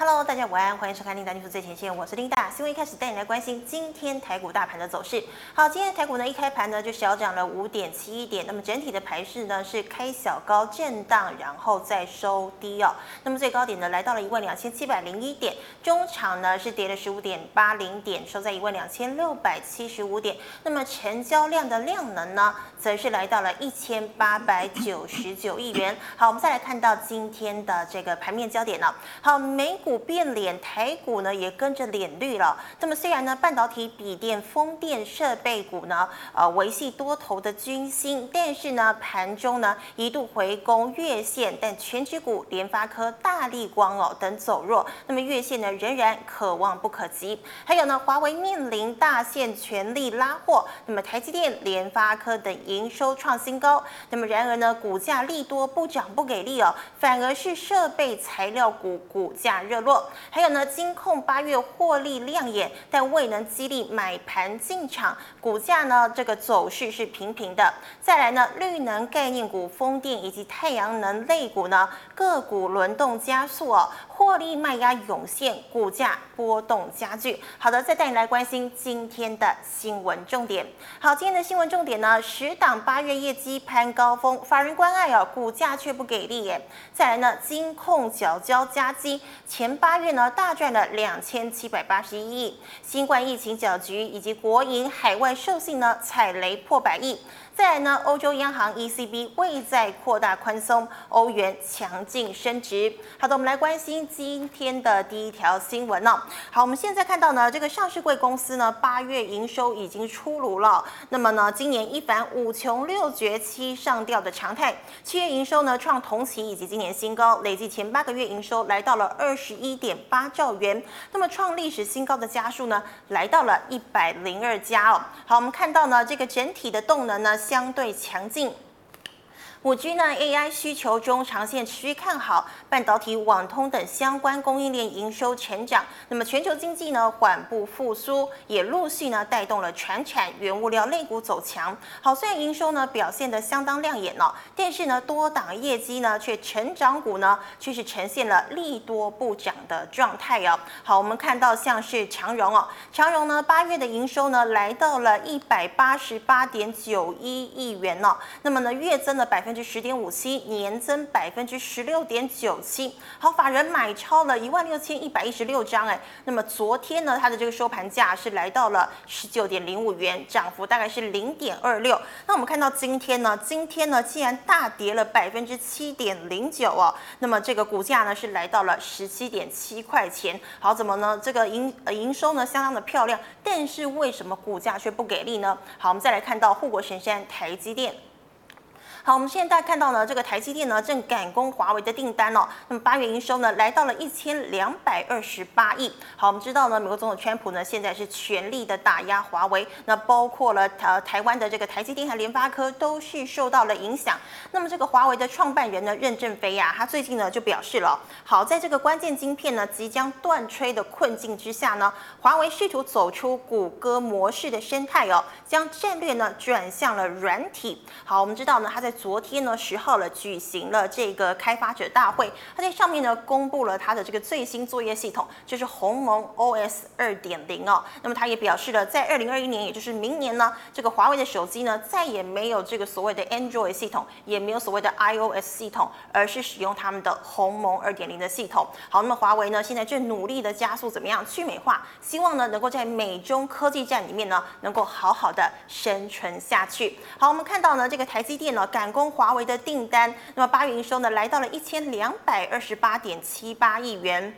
Hello，大家午安，欢迎收看《Linda News 最前线》，我是琳达。新闻一开始带你来关心今天台股大盘的走势。好，今天台股呢一开盘呢就小涨了五点七一点，那么整体的盘势呢是开小高震荡，然后再收低哦。那么最高点呢来到了一万两千七百零一点，中场呢是跌了十五点八零点，收在一万两千六百七十五点。那么成交量的量能呢，则是来到了一千八百九十九亿元。好，我们再来看到今天的这个盘面焦点呢。好，美股。股变脸，台股呢也跟着脸绿了。那么虽然呢，半导体、笔电、风电设备股呢，呃，维系多头的军心，但是呢，盘中呢一度回攻月线，但全指股联发科、大立光哦等走弱。那么月线呢仍然可望不可及。还有呢，华为面临大限全力拉货。那么台积电、联发科等营收创新高。那么然而呢，股价利多不涨不给力哦，反而是设备材料股股价热。落，还有呢，金控八月获利亮眼，但未能激励买盘进场，股价呢这个走势是平平的。再来呢，绿能概念股、风电以及太阳能类股呢，个股轮动加速哦。获利卖压涌现，股价波动加剧。好的，再带你来关心今天的新闻重点。好，今天的新闻重点呢，十档八月业绩攀高峰，法人关爱哦，股价却不给力耶。再来呢，金控缴交加基，前八月呢大赚了两千七百八十一亿。新冠疫情搅局以及国营海外授信呢踩雷破百亿。再来呢，欧洲央行 ECB 未再扩大宽松，欧元强劲升值。好的，我们来关心今天的第一条新闻呢、哦。好，我们现在看到呢，这个上市柜公司呢，八月营收已经出炉了。那么呢，今年一反五穷六绝七上吊的常态，七月营收呢创同期以及今年新高，累计前八个月营收来到了二十一点八兆元。那么创历史新高的家数呢，来到了一百零二家哦。好，我们看到呢，这个整体的动能呢。相对强劲。五 G 呢，AI 需求中长线持续看好，半导体、网通等相关供应链营收成长。那么全球经济呢缓步复苏，也陆续呢带动了全产、原物料类股走强。好，虽然营收呢表现得相当亮眼哦，但是呢多档业绩呢却成长股呢却是呈现了利多不涨的状态哦。好，我们看到像是长荣哦，长荣呢八月的营收呢来到了一百八十八点九一亿元哦，那么呢月增了百分。百分之十点五七，年增百分之十六点九七。好，法人买超了一万六千一百一十六张，哎，那么昨天呢，它的这个收盘价是来到了十九点零五元，涨幅大概是零点二六。那我们看到今天呢，今天呢，竟然大跌了百分之七点零九哦，那么这个股价呢是来到了十七点七块钱。好，怎么呢？这个营呃营收呢相当的漂亮，但是为什么股价却不给力呢？好，我们再来看到护国神山台积电。好，我们现在看到呢，这个台积电呢正赶工华为的订单哦。那么八月营收呢来到了一千两百二十八亿。好，我们知道呢，美国总统川普呢现在是全力的打压华为，那包括了呃台湾的这个台积电和联发科都是受到了影响。那么这个华为的创办人呢任正非呀、啊，他最近呢就表示了，好，在这个关键晶片呢即将断炊的困境之下呢，华为试图走出谷歌模式的生态哦，将战略呢转向了软体。好，我们知道呢他在昨天呢，十号了，举行了这个开发者大会，他在上面呢公布了他的这个最新作业系统，就是鸿蒙 OS 二点零哦。那么他也表示了，在二零二一年，也就是明年呢，这个华为的手机呢再也没有这个所谓的 Android 系统，也没有所谓的 iOS 系统，而是使用他们的鸿蒙二点零的系统。好，那么华为呢现在正努力的加速怎么样去美化，希望呢能够在美中科技战里面呢能够好好的生存下去。好，我们看到呢这个台积电呢赶攻华为的订单，那么八月营收呢来到了一千两百二十八点七八亿元。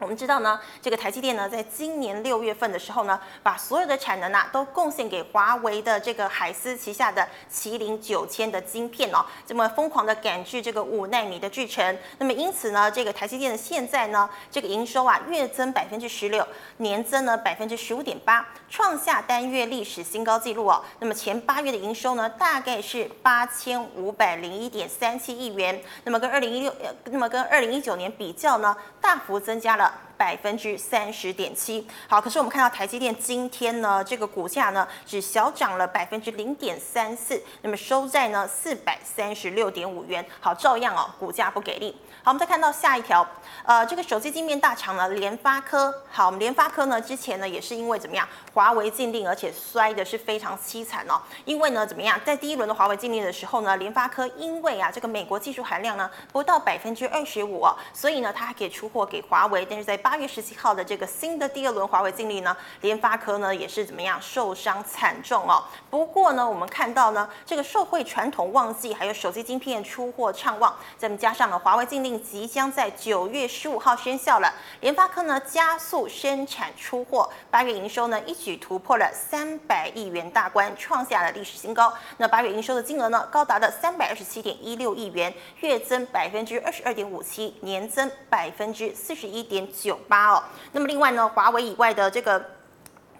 我们知道呢，这个台积电呢，在今年六月份的时候呢，把所有的产能啊都贡献给华为的这个海思旗下的麒麟九千的晶片哦，这么疯狂的赶制这个五纳米的制程。那么因此呢，这个台积电的现在呢，这个营收啊月增百分之十六，年增呢百分之十五点八，创下单月历史新高纪录哦。那么前八月的营收呢，大概是八千五百零一点三七亿元。那么跟二零一六，那么跟二零一九年比较呢，大幅增加了。a 百分之三十点七。好，可是我们看到台积电今天呢，这个股价呢只小涨了百分之零点三四，那么收在呢四百三十六点五元。好，照样哦，股价不给力。好，我们再看到下一条，呃，这个手机晶片大厂呢，联发科。好，我们联发科呢之前呢也是因为怎么样，华为禁令，而且摔的是非常凄惨哦。因为呢怎么样，在第一轮的华为禁令的时候呢，联发科因为啊这个美国技术含量呢不到百分之二十五哦，所以呢它还可以出货给华为。但是在八八月十七号的这个新的第二轮华为禁令呢，联发科呢也是怎么样受伤惨重哦。不过呢，我们看到呢这个受惠传统旺季，还有手机晶片出货畅旺，再加上了华为禁令。即将在九月十五号生效了，联发科呢加速生产出货，八月营收呢一举突破了三百亿元大关，创下了历史新高。那八月营收的金额呢高达了三百二十七点一六亿元，月增百分之二十二点五七，年增百分之四十一点九八哦。那么另外呢，华为以外的这个。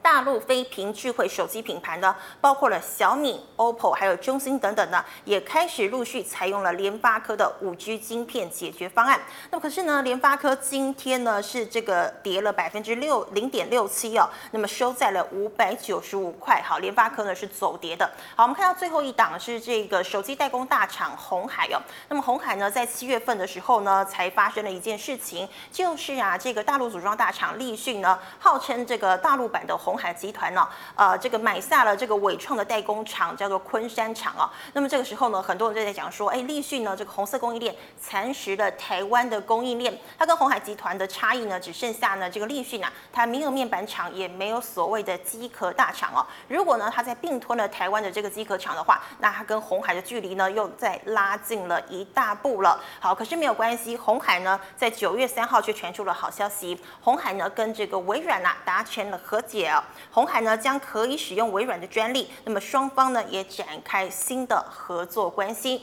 大陆非屏智慧手机品牌呢，包括了小米、OPPO，还有中兴等等呢，也开始陆续采用了联发科的五 G 晶片解决方案。那么可是呢，联发科今天呢是这个跌了百分之六零点六七哦，那么收在了五百九十五块。好，联发科呢是走跌的。好，我们看到最后一档是这个手机代工大厂红海哦。那么红海呢，在七月份的时候呢，才发生了一件事情，就是啊，这个大陆组装大厂立讯呢，号称这个大陆版的红。红海集团呢，呃，这个买下了这个伟创的代工厂，叫做昆山厂啊。那么这个时候呢，很多人就在讲说，哎，立讯呢，这个红色供应链蚕食了台湾的供应链。它跟红海集团的差异呢，只剩下呢，这个立讯啊，它没有面板厂，也没有所谓的机壳大厂哦。如果呢，它在并吞了台湾的这个机壳厂的话，那它跟红海的距离呢，又再拉近了一大步了。好，可是没有关系，红海呢，在九月三号却传出了好消息，红海呢，跟这个微软啊达成了和解哦。红海呢将可以使用微软的专利，那么双方呢也展开新的合作关系。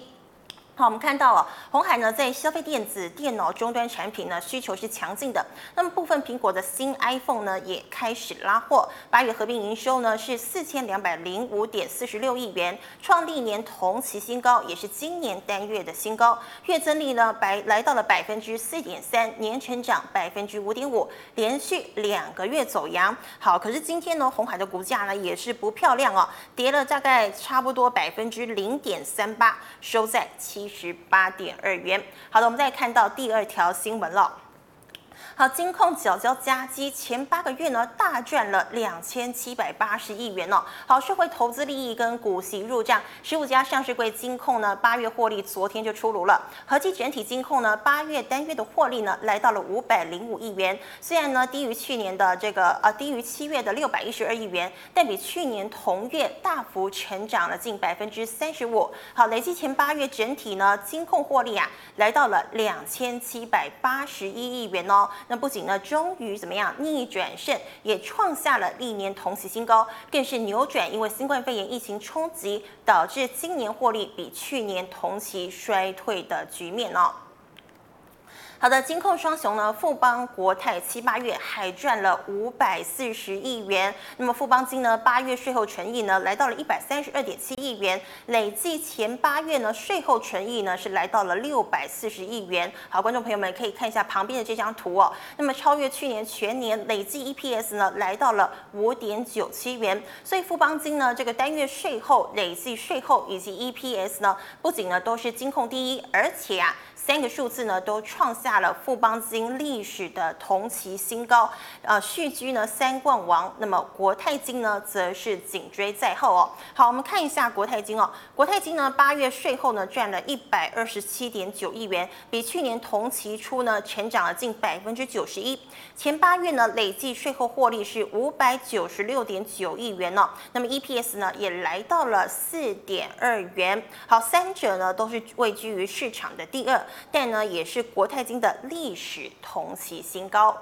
好，我们看到了红海呢，在消费电子、电脑终端产品呢需求是强劲的。那么部分苹果的新 iPhone 呢也开始拉货。八月合并营收呢是四千两百零五点四十六亿元，创历年同期新高，也是今年单月的新高。月增率呢百来到了百分之四点三，年成长百分之五点五，连续两个月走阳。好，可是今天呢，红海的股价呢也是不漂亮哦，跌了大概差不多百分之零点三八，收在七。十八点二元。好的，我们再看到第二条新闻了。好，金控缴交佳绩前八个月呢，大赚了两千七百八十亿元哦。好，社会投资利益跟股息入账，十五家上市柜金控呢，八月获利昨天就出炉了。合计整体金控呢，八月单月的获利呢，来到了五百零五亿元。虽然呢低于去年的这个呃低于七月的六百一十二亿元，但比去年同月大幅成长了近百分之三十五。好，累计前八月整体呢，金控获利啊，来到了两千七百八十一亿元哦。那不仅呢，终于怎么样逆转胜，也创下了历年同期新高，更是扭转因为新冠肺炎疫情冲击导致今年获利比去年同期衰退的局面呢。好的，金控双雄呢，富邦国泰七八月还赚了五百四十亿元。那么富邦金呢，八月税后纯益呢来到了一百三十二点七亿元，累计前八月呢税后纯益呢是来到了六百四十亿元。好，观众朋友们可以看一下旁边的这张图哦。那么超越去年全年累计 EPS 呢来到了五点九七元。所以富邦金呢这个单月税后累计税后以及 EPS 呢不仅呢都是金控第一，而且啊。三个数字呢都创下了富邦金历史的同期新高，呃，续居呢三冠王。那么国泰金呢则是紧追在后哦。好，我们看一下国泰金哦。国泰金呢八月税后呢赚了一百二十七点九亿元，比去年同期初呢成长了近百分之九十一。前八月呢累计税后获利是五百九十六点九亿元哦。那么 EPS 呢也来到了四点二元。好，三者呢都是位居于市场的第二。但呢，也是国泰金的历史同期新高。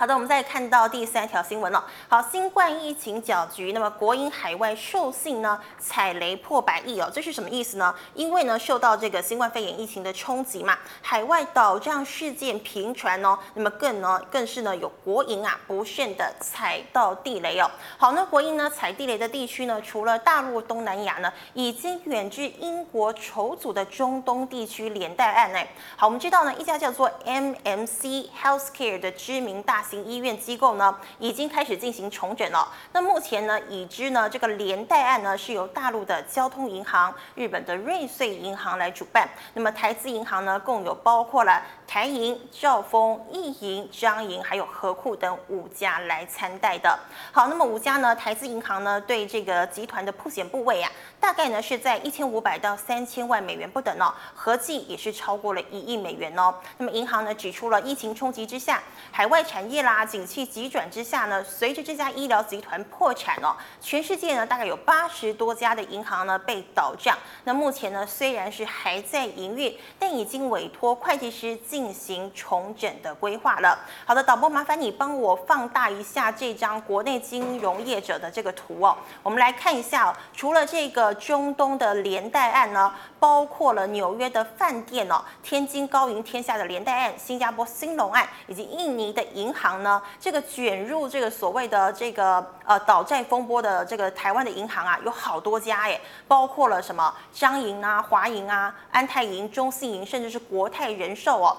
好的，我们再看到第三条新闻了。好，新冠疫情搅局，那么国营海外授信呢踩雷破百亿哦，这是什么意思呢？因为呢受到这个新冠肺炎疫情的冲击嘛，海外倒账事件频传哦，那么更呢更是呢有国营啊不慎的踩到地雷哦。好，那国营呢踩地雷的地区呢，除了大陆、东南亚呢，已经远至英国筹组的中东地区连带案哎。好，我们知道呢一家叫做 MMC Healthcare 的知名大型医院机构呢，已经开始进行重整了。那目前呢，已知呢，这个连带案呢，是由大陆的交通银行、日本的瑞穗银行来主办。那么台资银行呢，共有包括了台银、兆丰、亿银、彰银，还有合库等五家来参贷的。好，那么五家呢，台资银行呢，对这个集团的曝险部位啊，大概呢是在一千五百到三千万美元不等哦，合计也是超过了一亿美元哦。那么银行呢，指出了疫情冲击之下，海外产业啦，景气急转之下呢，随着这家医疗集团破产哦，全世界呢大概有八十多家的银行呢被倒账。那目前呢虽然是还在营运，但已经委托会计师进行重整的规划了。好的，导播麻烦你帮我放大一下这张国内金融业者的这个图哦，我们来看一下哦，除了这个中东的连带案呢，包括了纽约的饭店哦，天津高银天下的连带案，新加坡兴隆案，以及印尼的银行呢，这个卷入这个所谓的这个呃倒债风波的这个台湾的银行啊，有好多家诶，包括了什么张银啊、华银啊、安泰银、中信银，甚至是国泰人寿哦。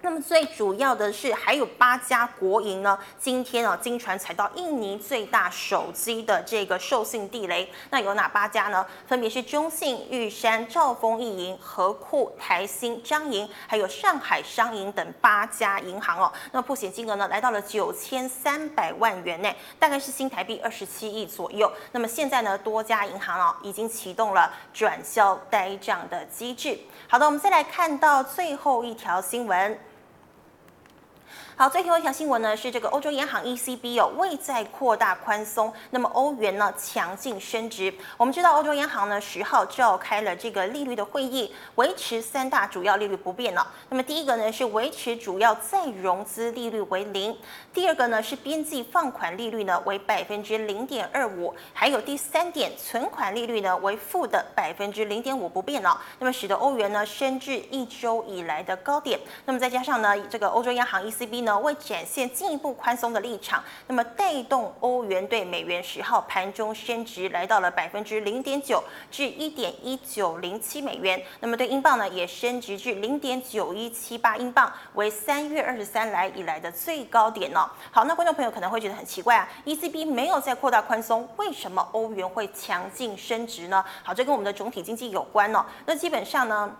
那么最主要的是，还有八家国营呢，今天啊，经传踩到印尼最大手机的这个授信地雷。那有哪八家呢？分别是中信、玉山、兆丰、亿银、合库、台新、彰银，还有上海商银等八家银行哦。那破险金额呢，来到了九千三百万元内，大概是新台币二十七亿左右。那么现在呢，多家银行哦，已经启动了转销呆账的机制。好的，我们再来看到最后一条新闻。好，最后一条新闻呢是这个欧洲央行 ECB 哦，未再扩大宽松，那么欧元呢强劲升值。我们知道欧洲央行呢十号召开了这个利率的会议，维持三大主要利率不变了。那么第一个呢是维持主要再融资利率为零，第二个呢是边际放款利率呢为百分之零点二五，还有第三点存款利率呢为负的百分之零点五不变了。那么使得欧元呢升至一周以来的高点。那么再加上呢这个欧洲央行 ECB 呢。呢，为展现进一步宽松的立场，那么带动欧元对美元十号盘中升值，来到了百分之零点九至一点一九零七美元。那么对英镑呢，也升值至零点九一七八英镑，为三月二十三来以来的最高点呢。好，那观众朋友可能会觉得很奇怪啊，ECB 没有再扩大宽松，为什么欧元会强劲升值呢？好，这跟我们的总体经济有关哦。那基本上呢。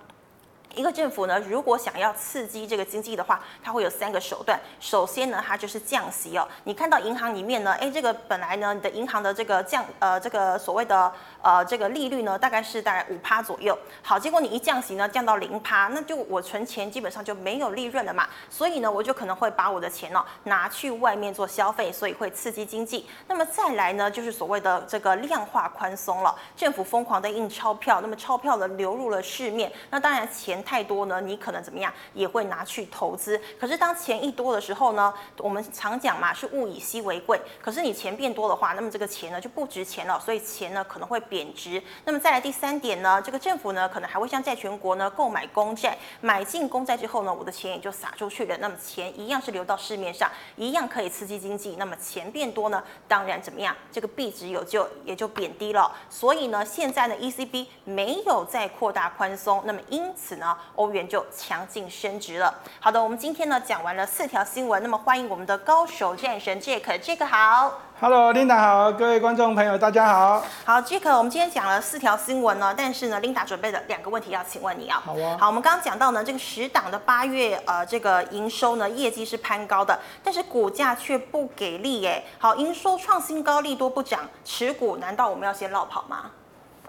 一个政府呢，如果想要刺激这个经济的话，它会有三个手段。首先呢，它就是降息哦。你看到银行里面呢，哎，这个本来呢，你的银行的这个降呃，这个所谓的呃这个利率呢，大概是大概五趴左右。好，结果你一降息呢，降到零趴，那就我存钱基本上就没有利润了嘛。所以呢，我就可能会把我的钱呢、拿去外面做消费，所以会刺激经济。那么再来呢，就是所谓的这个量化宽松了，政府疯狂的印钞票，那么钞票呢流入了市面，那当然钱。太多呢，你可能怎么样也会拿去投资。可是当钱一多的时候呢，我们常讲嘛，是物以稀为贵。可是你钱变多的话，那么这个钱呢就不值钱了，所以钱呢可能会贬值。那么再来第三点呢，这个政府呢可能还会向债权国呢购买公债，买进公债之后呢，我的钱也就撒出去了。那么钱一样是流到市面上，一样可以刺激经济。那么钱变多呢，当然怎么样，这个币值有就也就贬低了。所以呢，现在呢 ECB 没有再扩大宽松，那么因此呢。欧元就强劲升值了。好的，我们今天呢讲完了四条新闻，那么欢迎我们的高手战神 Jack，Jack 好。Hello，Linda 好，各位观众朋友大家好。好，Jack，我们今天讲了四条新闻呢，但是呢，Linda 准备了两个问题要请问你啊。好啊。好，我们刚刚讲到呢，这个十档的八月呃这个营收呢业绩是攀高的，但是股价却不给力哎。好，营收创新高，利多不涨，持股难道我们要先落跑吗？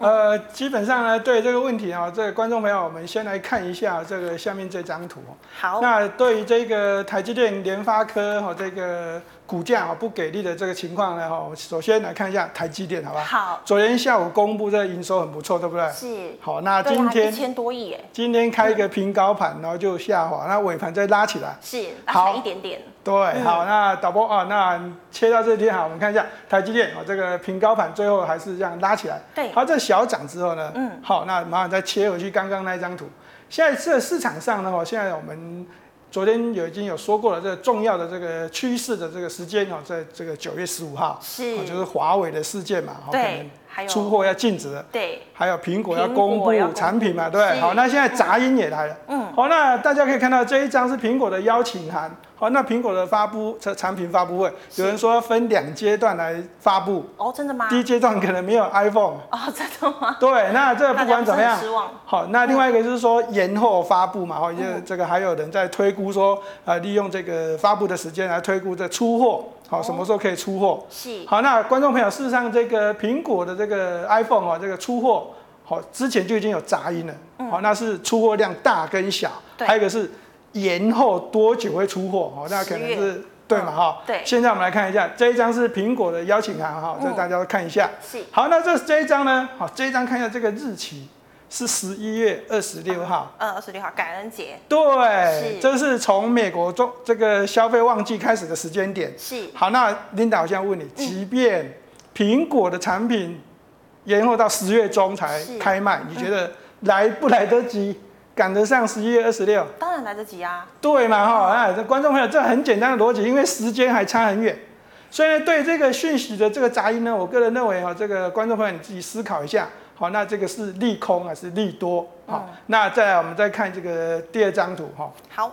呃，基本上呢，对这个问题啊，这个观众朋友，我们先来看一下这个下面这张图。好。那对于这个台积电、联发科和这个股价啊不给力的这个情况呢，哈，首先来看一下台积电，好吧好？昨天下午公布这个营收很不错，对不对？是。好，那今天一千多亿耶。今天开一个平高盘，然后就下滑，那尾盘再拉起来。是，拉起来一点点。对，好，那导播啊，那切到这边好，我们看一下台积电啊，这个平高盘最后还是这样拉起来。对。好，这小涨之后呢，嗯，好，那马上再切回去刚刚那一张图。现在这市场上呢，哈，现在我们。昨天有已经有说过了，这个重要的这个趋势的这个时间哦，在这个九月十五号，是，就是华为的事件嘛，对，还有出货要禁止了，对，还有苹果要公布产品嘛，对，好，那现在杂音也来了，嗯，好，那大家可以看到这一张是苹果的邀请函。好，那苹果的发布这产品发布会，有人说分两阶段来发布。哦，真的吗？第一阶段可能没有 iPhone。哦，真的吗？对，那这个不管怎么样，失望。好，那另外一个就是说延后发布嘛，哈、嗯，因为这个还有人在推估说，呃，利用这个发布的时间来推估这出货，好，什么时候可以出货？是。好，那观众朋友，事实上这个苹果的这个 iPhone 啊，这个出货，好，之前就已经有杂音了。好，那是出货量大跟小，还有一个是。延后多久会出货？哦，那可能是对嘛？哈，对。现在我们来看一下这一张是苹果的邀请函哈，这大家都看一下。是。好，那这这一张呢？好，这一张看一下这个日期是十一月二十六号。嗯，二十六号感恩节。对。这是从美国中这个消费旺季开始的时间点。是。好，那 Linda，我现在问你，即便苹果的产品延后到十月中才开卖，你觉得来不来得及？赶得上十一月二十六，当然来得及啊。对嘛哈，哎，这观众朋友，这很简单的逻辑，因为时间还差很远，所以呢，对这个讯息的这个杂音呢，我个人认为哈，这个观众朋友你自己思考一下，好，那这个是利空还是利多？好，那再来我们再看这个第二张图哈。好。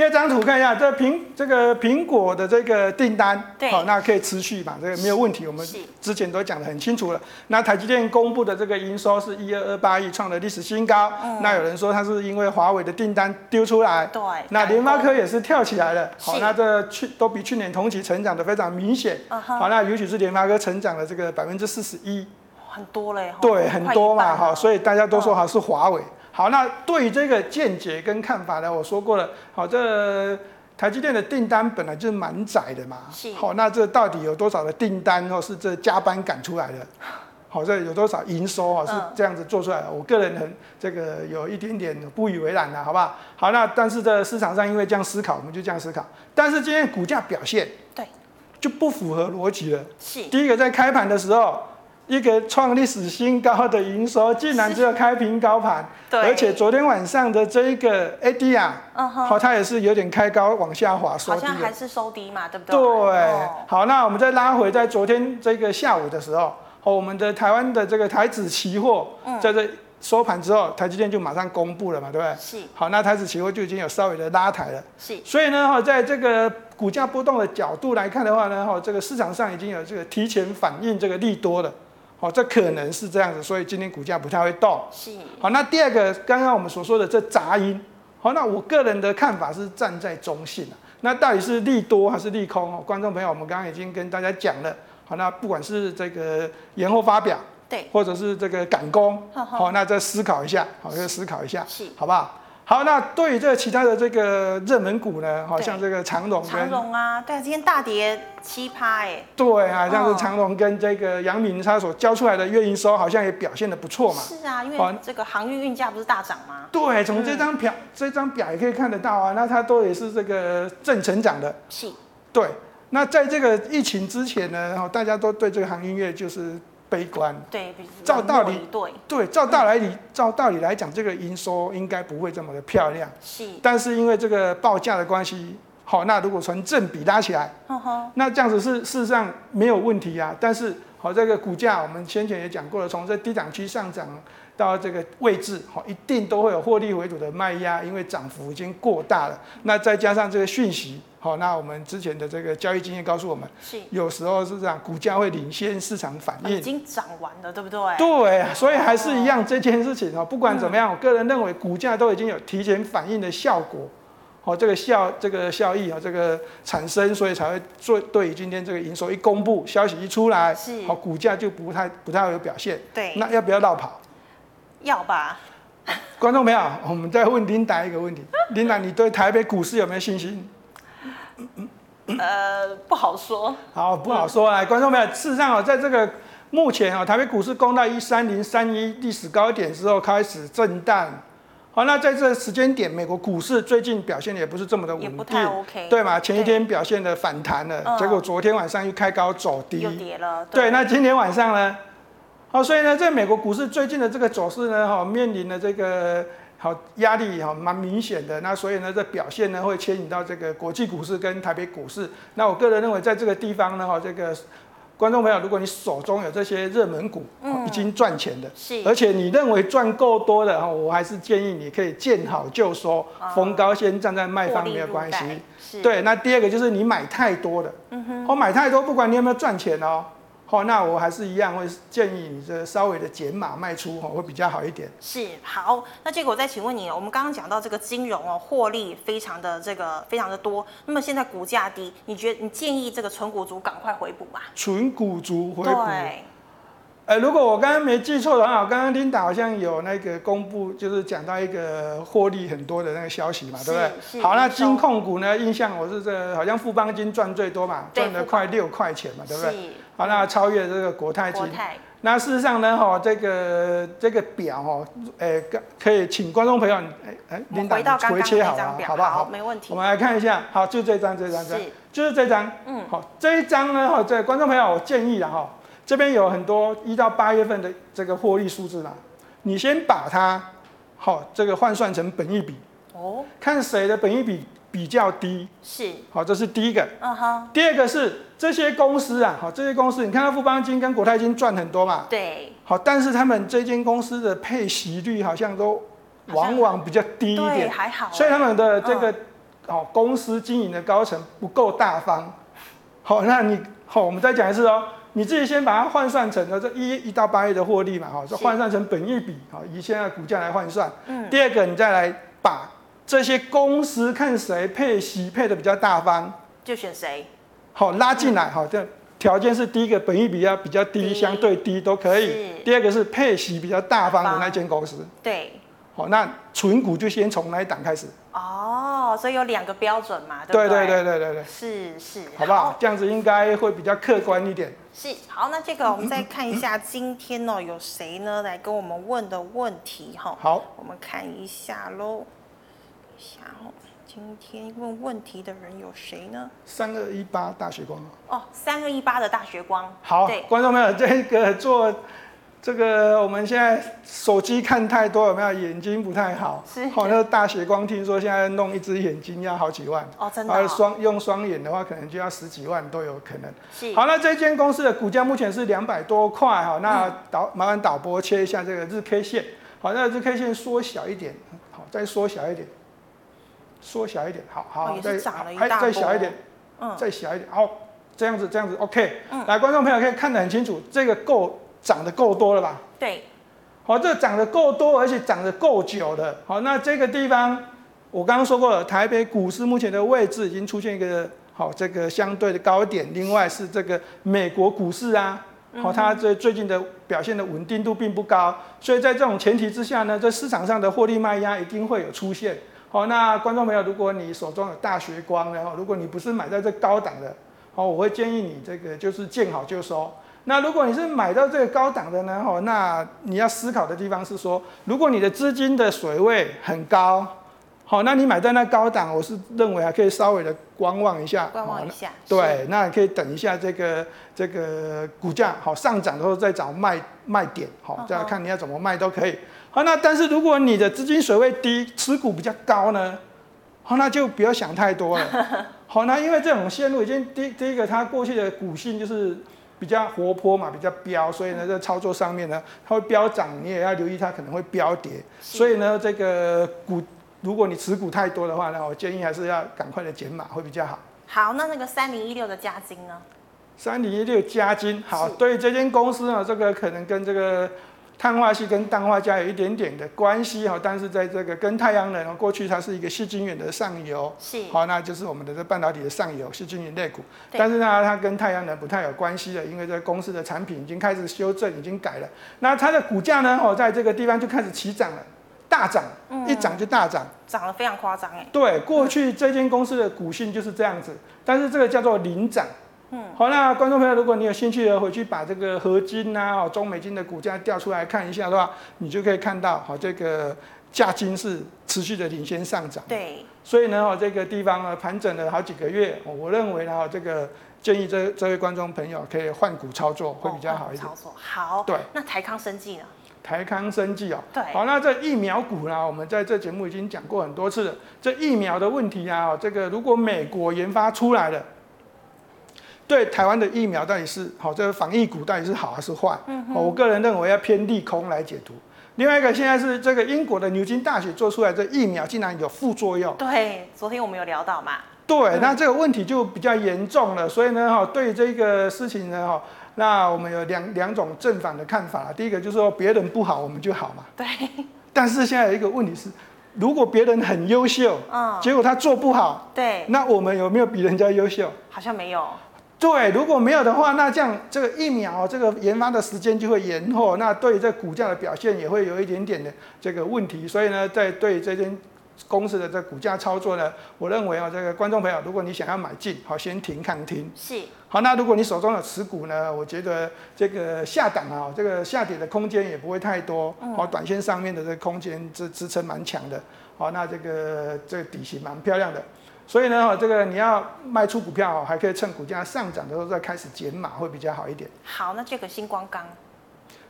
第二张图看一下，这苹这个苹果的这个订单，好，那可以持续嘛？这个没有问题，我们之前都讲得很清楚了。那台积电公布的这个营收是一二二八亿，创了历史新高。嗯、那有人说它是因为华为的订单丢出来，对。那联发科也是跳起来了，好，那这去都比去年同期成长的非常明显。好，那尤其是联发科成长了这个百分之四十一，很多嘞。对，很多嘛，哈，所以大家都说好是华为。好，那对于这个见解跟看法呢，我说过了。好，这台积电的订单本来就是蛮窄的嘛。是。好，那这到底有多少的订单哦是这加班赶出来的？好，这有多少营收啊是这样子做出来的？嗯、我个人很这个有一点点不以为然的，好不好？好，那但是这市场上因为这样思考，我们就这样思考。但是今天股价表现对就不符合逻辑了。是。第一个在开盘的时候。一个创历史新高的营收，竟然只有开平高盘，对。而且昨天晚上的这一个 ADR，好，它也是有点开高往下滑，收低，好像还是收低嘛，对不对？对，好，那我们再拉回，在昨天这个下午的时候，我们的台湾的这个台指期货，在这收盘之后，台积电就马上公布了嘛，对不对？是，好，那台指期货就已经有稍微的拉抬了，是，所以呢，哈，在这个股价波动的角度来看的话呢，哈，这个市场上已经有这个提前反映这个利多了。好，这可能是这样子，所以今天股价不太会动。是。好，那第二个，刚刚我们所说的这杂音，好，那我个人的看法是站在中性。那到底是利多还是利空？哦，观众朋友，我们刚刚已经跟大家讲了。好，那不管是这个延后发表，对，或者是这个赶工，好，那再思考一下，好，再思考一下，是，好不好？好，那对于这其他的这个热门股呢，好像这个长荣，长荣啊，对啊，今天大跌七趴哎，对啊，像是长荣跟这个阳明，它所交出来的月营收好像也表现的不错嘛。是啊，因为这个航运运价不是大涨吗？对，从这张表、嗯、这张表也可以看得到啊，那它都也是这个正成长的。是。对，那在这个疫情之前呢，然后大家都对这个航运业就是。悲观，对，照道理，对，对，照道理，嗯、照道理来讲，这个营收应该不会这么的漂亮，是，但是因为这个报价的关系，好，那如果从正比拉起来，呵呵那这样子是事实上没有问题啊，但是好，这个股价我们先前也讲过了，从这低档区上涨。到这个位置，好，一定都会有获利回吐的卖压，因为涨幅已经过大了。那再加上这个讯息，好，那我们之前的这个交易经验告诉我们，是有时候是这样，股价会领先市场反应。已经涨完了，对不对？对，所以还是一样这件事情哈，不管怎么样，我个人认为股价都已经有提前反应的效果，哦，这个效这个效益啊，这个产生，所以才会做对于今天这个营收一公布，消息一出来，是好，股价就不太不太有表现。对，那要不要绕跑？要吧，观众朋友，我们再问琳达一个问题：琳达，你对台北股市有没有信心？呃，不好说。好，不好说啊，观众朋友，事实上啊，在这个目前啊，台北股市攻到一三零三一历史高点之后开始震荡。好，那在这个时间点，美国股市最近表现也不是这么的稳定，也不太 OK，对吗？前一天表现的反弹了，结果昨天晚上又开高走低，又跌了。对，对，那今天晚上呢？好，所以呢，在美国股市最近的这个走势呢，哈，面临的这个好压力哈，蛮明显的。那所以呢，这表现呢会牵引到这个国际股市跟台北股市。那我个人认为，在这个地方呢，哈，这个。观众朋友，如果你手中有这些热门股，嗯、已经赚钱的，是，而且你认为赚够多的哈，我还是建议你可以见好就收，逢高先站在卖方没有关系。对，那第二个就是你买太多的，嗯哼，我买太多，不管你有没有赚钱哦。好，那我还是一样会建议你这稍微的减码卖出，会比较好一点。是，好，那这个我再请问你，我们刚刚讲到这个金融哦，获利非常的这个非常的多，那么现在股价低，你觉得你建议这个纯股族赶快回补吗？纯股族回补。对。哎，如果我刚刚没记错的话，我刚刚听到好像有那个公布，就是讲到一个获利很多的那个消息嘛，对不对？好，那金控股呢，印象我是这个好像富邦金赚最多嘛，赚了快六块钱嘛，对不对？好，那超越这个国泰金。国泰。那事实上呢，哈，这个这个表哈，哎，可以请观众朋友，哎哎，领导回切好了，好不好？好，没问题。我们来看一下，好，就这张，这张，这就是这张。嗯。好，这一张呢，哈，这观众朋友，我建议了哈，这边有很多一到八月份的这个获利数字啦，你先把它，好，这个换算成本益比。哦。看谁的本益比。比较低是好，这是第一个。嗯哼。第二个是这些公司啊，好，这些公司，你看到富邦金跟国泰金赚很多嘛？对。好，但是他们这间公司的配息率好像都往往比较低一点。对，还好。所以他们的这个哦，公司经营的高层不够大方。好，那你好，我们再讲一次哦，你自己先把它换算成了这一一到八月的获利嘛，哈，就换算成本益比，哈，以现在股价来换算。嗯。第二个，你再来把。这些公司看谁配息配的比较大方，就选谁。好，拉进来，好，这条件是第一个本益比要比较低，相对低都可以。第二个是配息比较大方的那间公司。对。好，那存股就先从那一档开始？哦，所以有两个标准嘛，对对对对对对。是是，好不好？这样子应该会比较客观一点。是，好，那这个我们再看一下今天哦，有谁呢来跟我们问的问题哈？好，我们看一下喽。下哦，今天问问题的人有谁呢？三二一八大学光哦，三二一八的大学光。好，对观众朋友，这个做这个，我们现在手机看太多，有没有眼睛不太好？是。好，那大学光听说现在弄一只眼睛要好几万哦，真的、哦。双用双眼的话，可能就要十几万都有可能。是。好，那这间公司的股价目前是两百多块哈。那导麻烦导播切一下这个日 K 线，好，那日 K 线缩小一点，好，再缩小一点。缩小一点，好好，再还再小一点，嗯，再小一点，好，这样子这样子，OK，嗯，来，观众朋友可以看得很清楚，这个够涨得够多了吧？对，好，这涨得够多，而且涨得够久的，好，那这个地方我刚刚说过了，台北股市目前的位置已经出现一个好这个相对的高点，另外是这个美国股市啊，好，它这最近的表现的稳定度并不高，所以在这种前提之下呢，这市场上的获利卖压一定会有出现。好，那观众朋友，如果你手中有大学光，然后如果你不是买在这高档的，好，我会建议你这个就是见好就收。那如果你是买到这个高档的呢，哈，那你要思考的地方是说，如果你的资金的水位很高，好，那你买在那高档，我是认为还可以稍微的观望一下，观望一下，对，那你可以等一下这个这个股价好上涨的时候再找卖卖点，好，再来看你要怎么卖都可以。好，那但是如果你的资金水位低，持股比较高呢，好，那就不要想太多了。好，那因为这种线路已经第第一个，它过去的股性就是比较活泼嘛，比较飙，所以呢，在操作上面呢，它会飙涨，你也要留意它可能会飙跌。所以呢，这个股，如果你持股太多的话呢，我建议还是要赶快的减码会比较好。好，那那个三零一六的加金呢？三零一六加金，好，对这间公司呢，这个可能跟这个。碳化系跟氮化镓有一点点的关系哈，但是在这个跟太阳能，过去它是一个矽晶圆的上游，是好，那就是我们的这半导体的上游矽晶圆类股。但是呢，它跟太阳能不太有关系了，因为这个公司的产品已经开始修正，已经改了。那它的股价呢，哦，在这个地方就开始起涨了，大涨，一涨就大涨，涨得非常夸张哎。对，过去这间公司的股性就是这样子，但是这个叫做领涨。嗯，好，那观众朋友，如果你有兴趣的，回去把这个合金啊、中美金的股价调出来看一下的话，你就可以看到，好，这个价金是持续的领先上涨。对，所以呢，这个地方呢盘整了好几个月，我认为呢，这个建议这这位观众朋友可以换股操作，会比较好一点。操作好。对，那台康生技呢？台康生技哦，对，好，那这疫苗股呢，我们在这节目已经讲过很多次了。这疫苗的问题啊，这个如果美国研发出来了。对台湾的疫苗到底是好，这个防疫股到底是好还是坏？嗯，我个人认为要偏利空来解读。另外一个，现在是这个英国的牛津大学做出来的疫苗竟然有副作用。对，昨天我们有聊到嘛。对，嗯、那这个问题就比较严重了。所以呢，哈，对这个事情呢，哈，那我们有两两种正反的看法。第一个就是说别人不好，我们就好嘛。对。但是现在有一个问题是，如果别人很优秀，嗯，结果他做不好，对，那我们有没有比人家优秀？好像没有。对，如果没有的话，那这样这个疫苗这个研发的时间就会延后，那对这股价的表现也会有一点点的这个问题。所以呢，在对这间公司的这股价操作呢，我认为啊，这个观众朋友，如果你想要买进，好，先停看停。是。好，那如果你手中有持股呢，我觉得这个下档啊，这个下跌的空间也不会太多。好，短线上面的这个空间支支撑蛮强的。好，那这个这个底型蛮漂亮的。所以呢，这个你要卖出股票，还可以趁股价上涨的时候再开始减码，会比较好一点。好，那这个星光钢，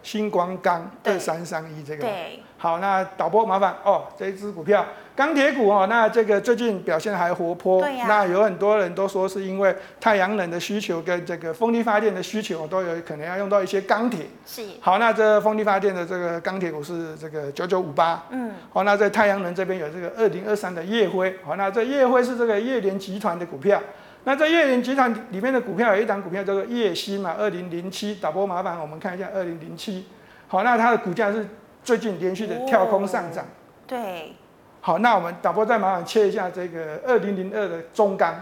星光钢二三三一这个。对。好，那导播麻烦哦，这一支股票。钢铁股哦，那这个最近表现还活泼。对呀。那有很多人都说是因为太阳能的需求跟这个风力发电的需求都有可能要用到一些钢铁。是。好，那这风力发电的这个钢铁股是这个九九五八。嗯。好，那在太阳能这边有这个二零二三的夜辉。好，那这夜辉是这个叶联集团的股票。那在叶联集团里面的股票有一档股票叫做叶西嘛，二零零七。导播麻烦我们看一下二零零七。好，那它的股价是最近连续的跳空上涨。哦。对。好，那我们导播再麻烦切一下这个二零零二的中钢。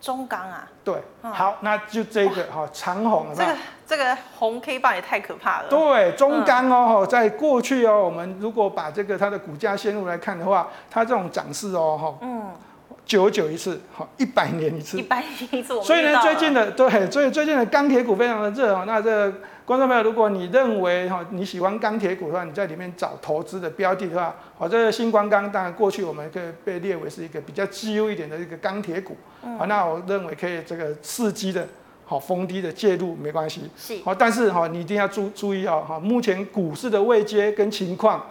中钢啊？对。嗯、好，那就这个哈长红。这个这个红 K 棒也太可怕了。对，中钢哦，在过去哦，我们如果把这个它的股价线路来看的话，它这种涨势哦，哈，嗯，久久一次，好，一百年一次。一百年一次，所以呢，最近的对，所以最近的钢铁股非常的热哦，那这个。观众朋友，如果你认为哈你喜欢钢铁股的话，你在里面找投资的标的的话，好，这个新光钢当然过去我们可以被列为是一个比较绩优一点的一个钢铁股，好，那我认为可以这个伺机的，好逢低的介入没关系，是，好，但是哈你一定要注注意哦，哈目前股市的位阶跟情况，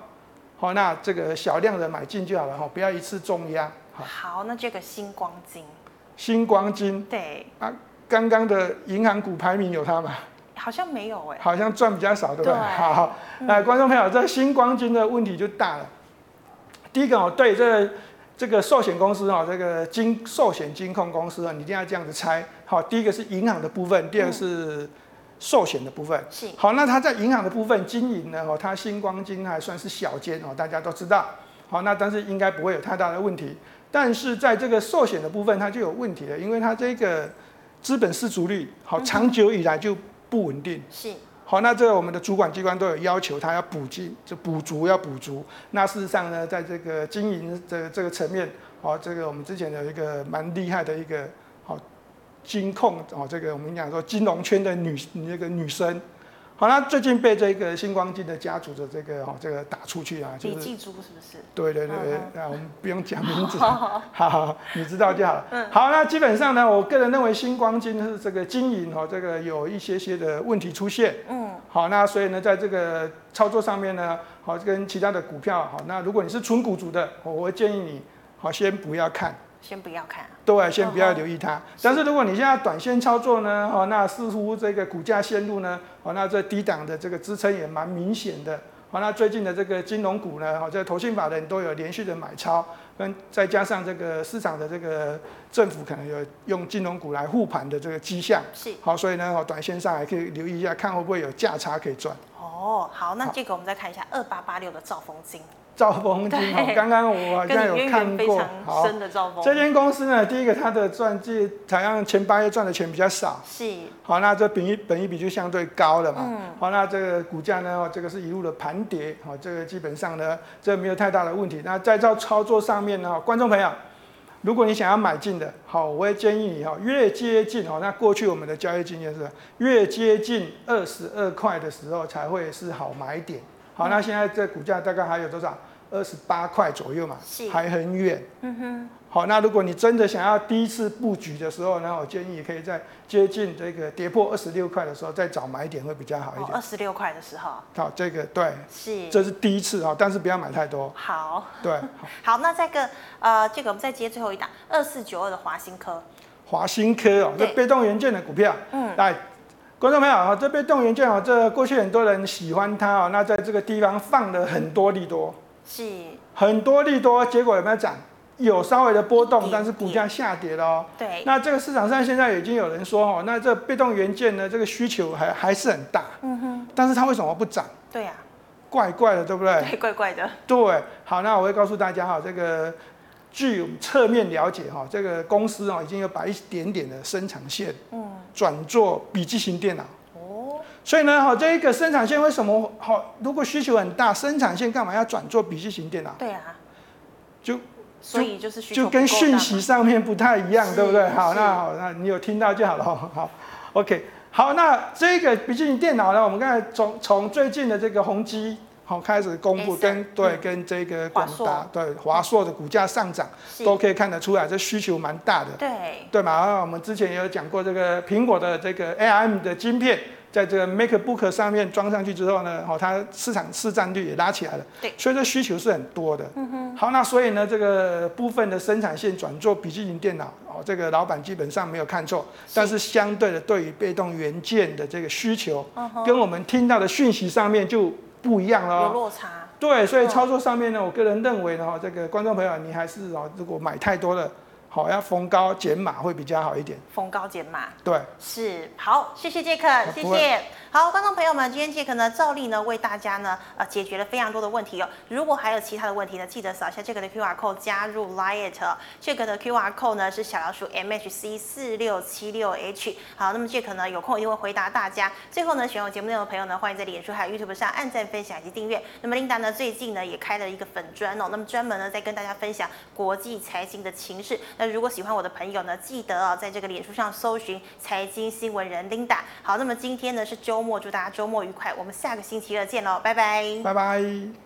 好，那这个小量的买进就好了哈，不要一次重压。好，那这个新光金，新光金，对，啊，刚刚的银行股排名有它吗？好像没有哎，好像赚比较少，对不对？对 好，好，那、嗯、观众朋友，这新光金的问题就大了。第一个哦，对这個、这个寿险公司哦，这个金寿险金控公司啊，你一定要这样子猜。好，第一个是银行的部分，第二个是寿险的部分。是、嗯。好，那它在银行的部分经营呢，哦，它新光金还算是小间哦，大家都知道。好，那但是应该不会有太大的问题。但是在这个寿险的部分，它就有问题了，因为它这个资本失足率好，长久以来就。不稳定是好，那这个我们的主管机关都有要求，他要补进，就补足要补足。那事实上呢，在这个经营的这个层面，好，这个我们之前有一个蛮厉害的一个好金控哦，这个我们讲说金融圈的女那个女生。好，那最近被这个星光金的家族的这个哈这个打出去啊，就是记住是不是？对对对，那我们不用讲名字，好好，你知道就好了。嗯，好，那基本上呢，我个人认为星光金是这个经营哈，这个有一些些的问题出现。嗯，好，那所以呢，在这个操作上面呢，好跟其他的股票好，那如果你是纯股族的，我会建议你好先不要看。先不要看，对，先不要留意它。哦、但是如果你现在短线操作呢，哦，那似乎这个股价线路呢，哦，那这低档的这个支撑也蛮明显的。哦，那最近的这个金融股呢，哦，这投信法人都有连续的买超，跟再加上这个市场的这个政府可能有用金融股来护盘的这个迹象。是。好，所以呢，哦，短线上还可以留意一下，看会不会有价差可以赚。哦，好，那这个我们再看一下二八八六的兆丰金。兆丰金哦，刚刚我好像有看过，好。这间公司呢，第一个它的赚绩，好像前八月赚的钱比较少，是。好，那这本一本一比就相对高了嘛。嗯。好，那这个股价呢，这个是一路的盘跌，好，这个基本上呢，这个没有太大的问题。那在这操作上面呢，观众朋友，如果你想要买进的，好，我会建议你哈，越接近哦，那过去我们的交易经验是，越接近二十二块的时候才会是好买点。好，那现在这股价大概还有多少？二十八块左右嘛，是还很远。嗯哼。好，那如果你真的想要第一次布局的时候呢，我建议可以在接近这个跌破二十六块的时候再找买点会比较好一点。二十六块的时候。好，这个对。是。这是第一次啊，但是不要买太多。好。对。好，那这个呃，这个我们再接最后一档二四九二的华新科。华新科哦，这被动元件的股票。嗯。来，观众朋友啊，这被动元件啊，这过去很多人喜欢它啊，那在这个地方放了很多利多。是很多利多，结果有没有涨？有稍微的波动，但是股价下跌了哦。对。那这个市场上现在已经有人说哦，那这被动元件呢，这个需求还还是很大。嗯哼。但是它为什么不涨？对呀。怪怪的，对不对？对，怪怪的。对。好，那我会告诉大家哈，这个据侧面了解哈，这个公司哦已经有把一点点的生产线嗯转做笔记型电脑。所以呢，哈，这一个生产线为什么好？如果需求很大，生产线干嘛要转做笔记型电脑？对啊，就所以就是就跟讯息上面不太一样，对不对？好，那好，那你有听到就好了。好，OK，好，那这个笔记型电脑呢，我们刚才从从最近的这个宏基好开始公布，跟对跟这个广达对华硕的股价上涨，都可以看得出来，这需求蛮大的。对对嘛，然后我们之前也有讲过这个苹果的这个 ARM 的晶片。在这个 MacBook 上面装上去之后呢，哦，它市场市占率也拉起来了，对，所以这需求是很多的。嗯哼，好，那所以呢，这个部分的生产线转做笔记型电脑，哦，这个老板基本上没有看错，但是相对的，对于被动元件的这个需求，跟我们听到的讯息上面就不一样了，有落差。对，所以操作上面呢，我个人认为呢，这个观众朋友，你还是哦，如果买太多了。好，要逢高减码会比较好一点。逢高减码，对，是好，谢谢杰克，谢谢。好，观众朋友们，今天杰克呢，照例呢为大家呢，呃，解决了非常多的问题哦。如果还有其他的问题呢，记得扫一下杰克的 QR code 加入 Liet，。杰克的 QR code 呢是小老鼠 MHC 四六七六 H。好，那么杰克呢有空一定会回答大家。最后呢，喜欢我节目内容的朋友呢，欢迎在脸书还有 YouTube 上按赞、分享以及订阅。那么琳达呢，最近呢也开了一个粉砖哦，那么专门呢在跟大家分享国际财经的情势。那如果喜欢我的朋友呢，记得啊，在这个脸书上搜寻财经新闻人 Linda。好，那么今天呢是周末，祝大家周末愉快。我们下个星期二见喽，拜拜，拜拜。